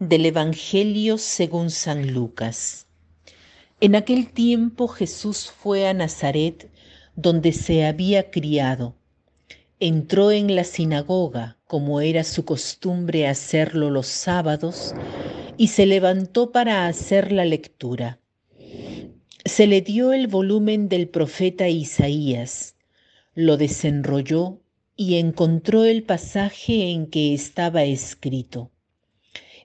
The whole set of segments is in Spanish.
del Evangelio según San Lucas. En aquel tiempo Jesús fue a Nazaret, donde se había criado. Entró en la sinagoga, como era su costumbre hacerlo los sábados, y se levantó para hacer la lectura. Se le dio el volumen del profeta Isaías, lo desenrolló y encontró el pasaje en que estaba escrito.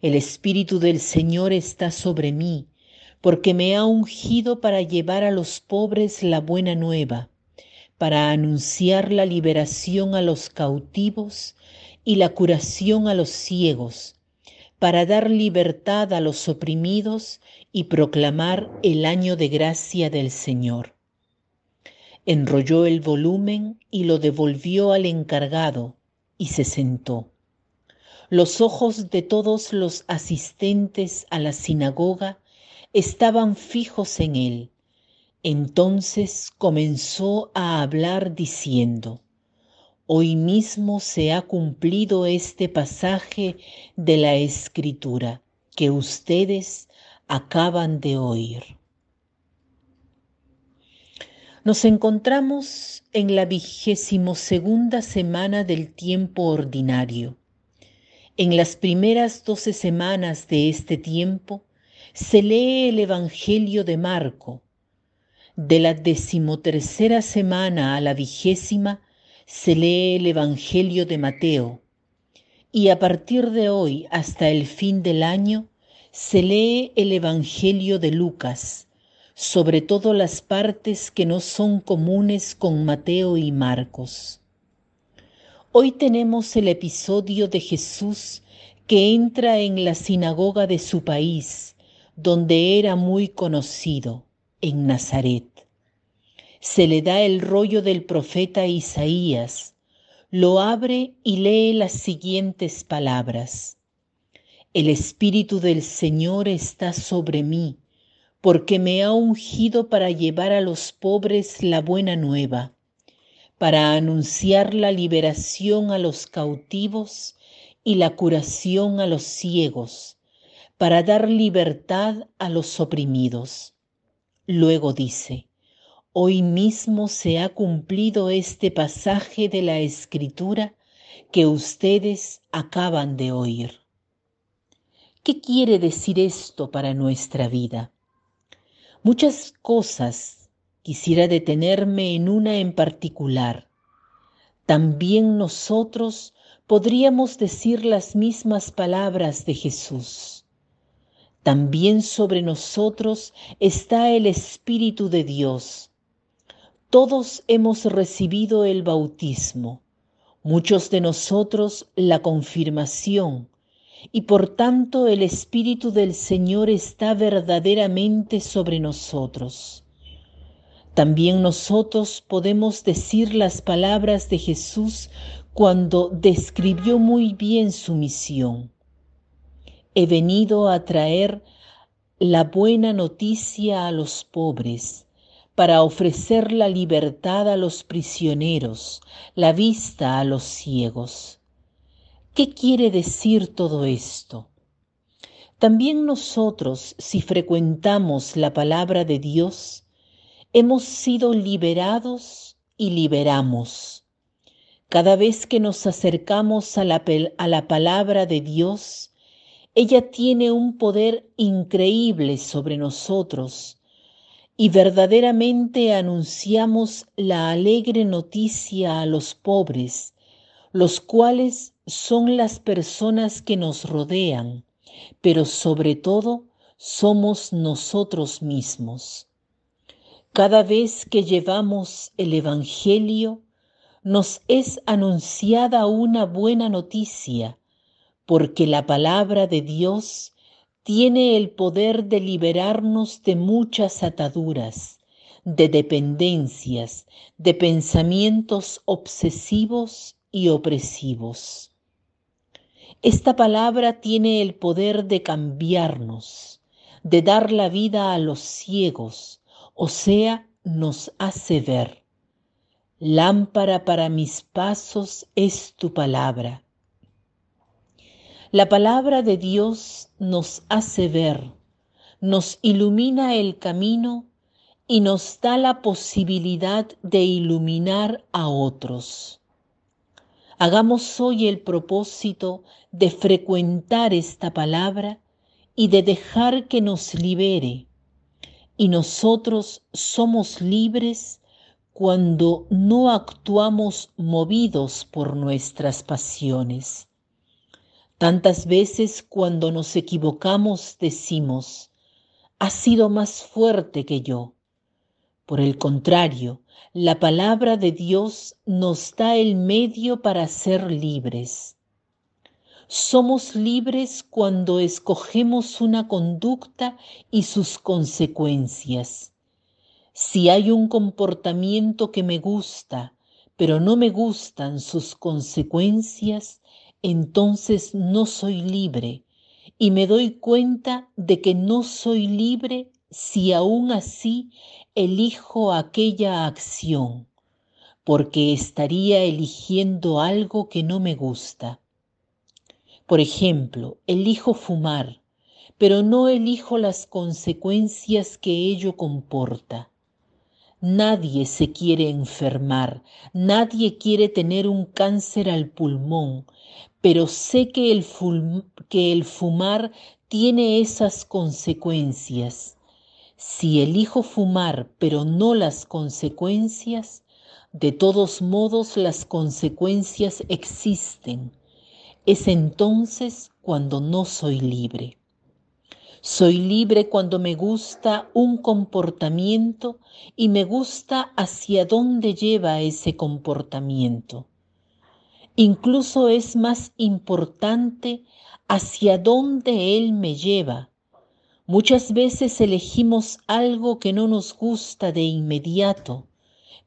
El Espíritu del Señor está sobre mí, porque me ha ungido para llevar a los pobres la buena nueva, para anunciar la liberación a los cautivos y la curación a los ciegos, para dar libertad a los oprimidos y proclamar el año de gracia del Señor. Enrolló el volumen y lo devolvió al encargado y se sentó. Los ojos de todos los asistentes a la sinagoga estaban fijos en él. Entonces comenzó a hablar diciendo, Hoy mismo se ha cumplido este pasaje de la escritura que ustedes acaban de oír. Nos encontramos en la vigésimo segunda semana del tiempo ordinario en las primeras doce semanas de este tiempo se lee el Evangelio de Marco. De la decimotercera semana a la vigésima se lee el Evangelio de Mateo. Y a partir de hoy hasta el fin del año se lee el Evangelio de Lucas, sobre todo las partes que no son comunes con Mateo y Marcos. Hoy tenemos el episodio de Jesús que entra en la sinagoga de su país, donde era muy conocido, en Nazaret. Se le da el rollo del profeta Isaías, lo abre y lee las siguientes palabras. El Espíritu del Señor está sobre mí, porque me ha ungido para llevar a los pobres la buena nueva para anunciar la liberación a los cautivos y la curación a los ciegos, para dar libertad a los oprimidos. Luego dice, hoy mismo se ha cumplido este pasaje de la escritura que ustedes acaban de oír. ¿Qué quiere decir esto para nuestra vida? Muchas cosas quisiera detenerme en una en particular. También nosotros podríamos decir las mismas palabras de Jesús. También sobre nosotros está el Espíritu de Dios. Todos hemos recibido el bautismo, muchos de nosotros la confirmación, y por tanto el Espíritu del Señor está verdaderamente sobre nosotros. También nosotros podemos decir las palabras de Jesús cuando describió muy bien su misión. He venido a traer la buena noticia a los pobres, para ofrecer la libertad a los prisioneros, la vista a los ciegos. ¿Qué quiere decir todo esto? También nosotros, si frecuentamos la palabra de Dios, hemos sido liberados y liberamos. Cada vez que nos acercamos a la, a la, palabra de Dios, ella tiene un poder increíble sobre nosotros y verdaderamente anunciamos la alegre noticia a los pobres, los cuales son las personas que nos rodean, pero sobre todo somos nosotros mismos. Cada vez que llevamos el Evangelio, nos es anunciada una buena noticia, porque la palabra de Dios tiene el poder de liberarnos de muchas ataduras, de dependencias, de pensamientos obsesivos y opresivos. Esta palabra tiene el poder de cambiarnos, de dar la vida a los ciegos, o sea, nos hace ver. Lámpara para mis pasos es tu palabra. La palabra de Dios nos hace ver, nos ilumina el camino y nos da la posibilidad de iluminar a otros. Hagamos hoy el propósito de frecuentar esta palabra y de dejar que nos libere. Y nosotros somos libres cuando no actuamos movidos por nuestras pasiones. Tantas veces cuando nos equivocamos decimos, ha sido más fuerte que yo. Por el contrario, la palabra de Dios nos da el medio para ser libres. Somos libres cuando escogemos una conducta y sus consecuencias. Si hay un comportamiento que me gusta, pero no me gustan sus consecuencias, entonces no soy libre y me doy cuenta de que no soy libre si aún así elijo aquella acción, porque estaría eligiendo algo que no me gusta. Por ejemplo, elijo fumar, pero no elijo las consecuencias que ello comporta. Nadie se quiere enfermar, nadie quiere tener un cáncer al pulmón, pero sé que el, que el fumar tiene esas consecuencias. Si elijo fumar pero no las consecuencias, de todos modos las consecuencias existen es entonces cuando no soy libre. Soy libre cuando me gusta un comportamiento y me gusta hacia dónde lleva ese comportamiento. Incluso es más importante hacia dónde él me lleva. Muchas veces elegimos algo que no nos gusta de inmediato,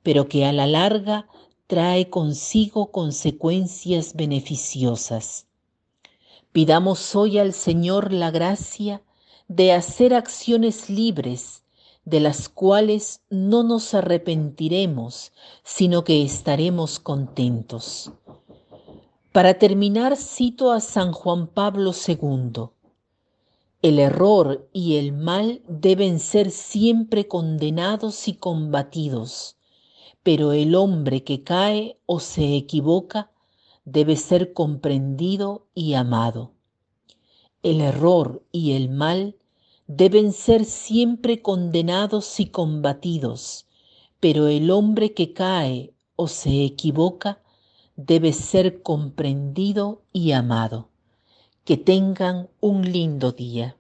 pero que a la larga trae consigo consecuencias beneficiosas. Pidamos hoy al Señor la gracia de hacer acciones libres, de las cuales no nos arrepentiremos, sino que estaremos contentos. Para terminar, cito a San Juan Pablo II. El error y el mal deben ser siempre condenados y combatidos pero el hombre que cae o se equivoca debe ser comprendido y amado. El error y el mal deben ser siempre condenados y combatidos, pero el hombre que cae o se equivoca debe ser comprendido y amado. Que tengan un lindo día.